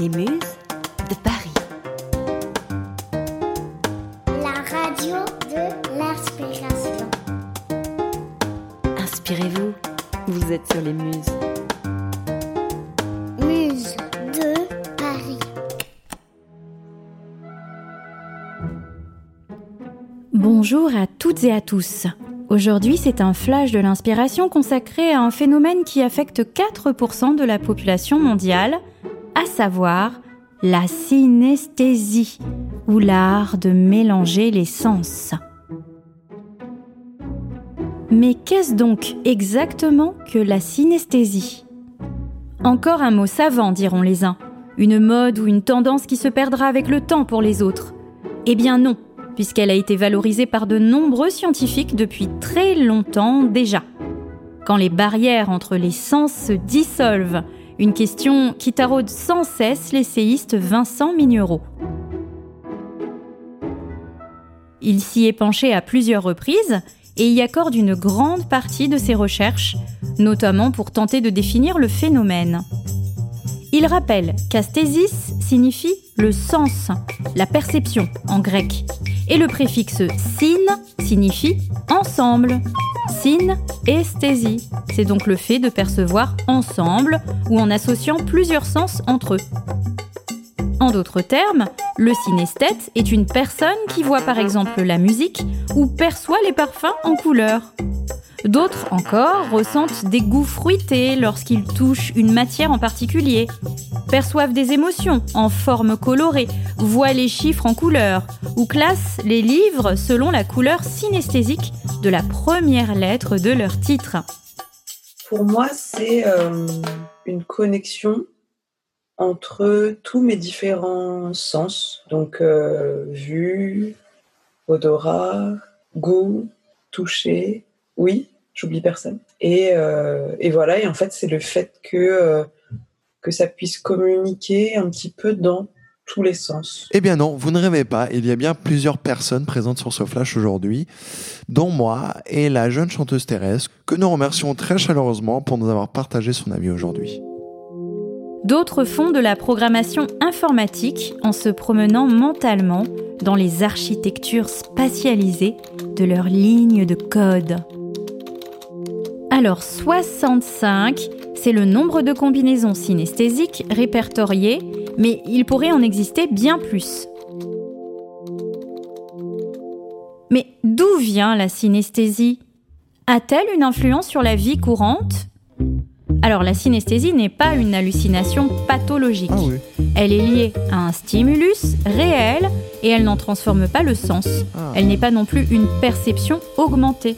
Les Muses de Paris. La radio de l'inspiration. Inspirez-vous, vous êtes sur les Muses. Muse de Paris. Bonjour à toutes et à tous. Aujourd'hui, c'est un flash de l'inspiration consacré à un phénomène qui affecte 4% de la population mondiale, à savoir la synesthésie, ou l'art de mélanger les sens. Mais qu'est-ce donc exactement que la synesthésie? Encore un mot savant, diront les uns, une mode ou une tendance qui se perdra avec le temps pour les autres. Eh bien non, puisqu'elle a été valorisée par de nombreux scientifiques depuis très longtemps déjà. Quand les barrières entre les sens se dissolvent, une question qui taraude sans cesse l'essayiste Vincent Mignereau. Il s'y est penché à plusieurs reprises et y accorde une grande partie de ses recherches, notamment pour tenter de définir le phénomène. Il rappelle qu'asthésis signifie le sens, la perception en grec, et le préfixe syn signifie ensemble. Syn, esthésie, c'est donc le fait de percevoir ensemble ou en associant plusieurs sens entre eux. En d'autres termes, le synesthète est une personne qui voit par exemple la musique ou perçoit les parfums en couleur. D'autres encore ressentent des goûts fruités lorsqu'ils touchent une matière en particulier, perçoivent des émotions en forme colorée, voient les chiffres en couleur ou classent les livres selon la couleur synesthésique de la première lettre de leur titre. Pour moi, c'est euh, une connexion entre tous mes différents sens, donc euh, vue, odorat, goût, toucher, oui, j'oublie personne. Et, euh, et, voilà, et en fait, c'est le fait que, que ça puisse communiquer un petit peu dans tous les sens. Eh bien non, vous ne rêvez pas, il y a bien plusieurs personnes présentes sur ce flash aujourd'hui, dont moi et la jeune chanteuse Thérèse, que nous remercions très chaleureusement pour nous avoir partagé son avis aujourd'hui. D'autres font de la programmation informatique en se promenant mentalement dans les architectures spatialisées de leurs lignes de code. Alors 65, c'est le nombre de combinaisons synesthésiques répertoriées, mais il pourrait en exister bien plus. Mais d'où vient la synesthésie? A-t-elle une influence sur la vie courante? Alors la synesthésie n'est pas une hallucination pathologique. Ah oui. Elle est liée à un stimulus réel et elle n'en transforme pas le sens. Ah. Elle n'est pas non plus une perception augmentée.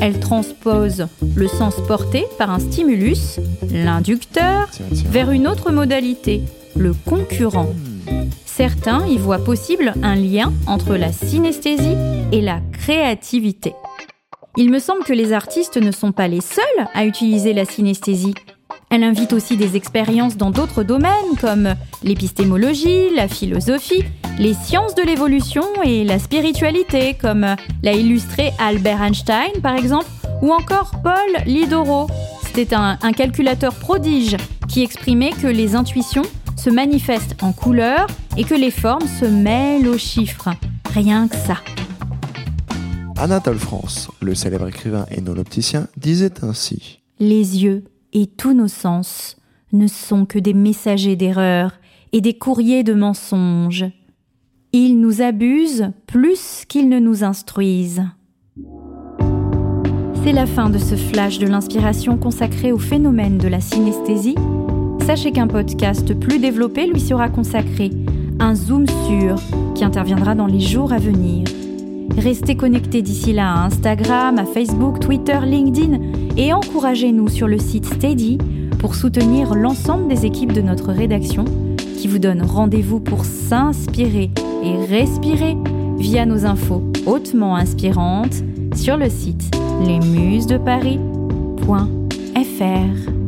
Elle transpose le sens porté par un stimulus, l'inducteur, vers une autre modalité, le concurrent. Certains y voient possible un lien entre la synesthésie et la créativité. Il me semble que les artistes ne sont pas les seuls à utiliser la synesthésie. Elle invite aussi des expériences dans d'autres domaines comme l'épistémologie, la philosophie, les sciences de l'évolution et la spiritualité comme l'a illustré Albert Einstein par exemple ou encore Paul Lidoro. C'était un, un calculateur prodige qui exprimait que les intuitions se manifestent en couleurs et que les formes se mêlent aux chiffres. Rien que ça. Anatole France, le célèbre écrivain et non-opticien, disait ainsi Les yeux et tous nos sens ne sont que des messagers d'erreur et des courriers de mensonges. Ils nous abusent plus qu'ils ne nous instruisent. C'est la fin de ce flash de l'inspiration consacré au phénomène de la synesthésie. Sachez qu'un podcast plus développé lui sera consacré, un zoom sur, qui interviendra dans les jours à venir. Restez connectés d'ici là à Instagram, à Facebook, Twitter, LinkedIn et encouragez-nous sur le site Steady pour soutenir l'ensemble des équipes de notre rédaction qui vous donnent rendez-vous pour s'inspirer et respirer via nos infos hautement inspirantes sur le site lesmusesdeparis.fr.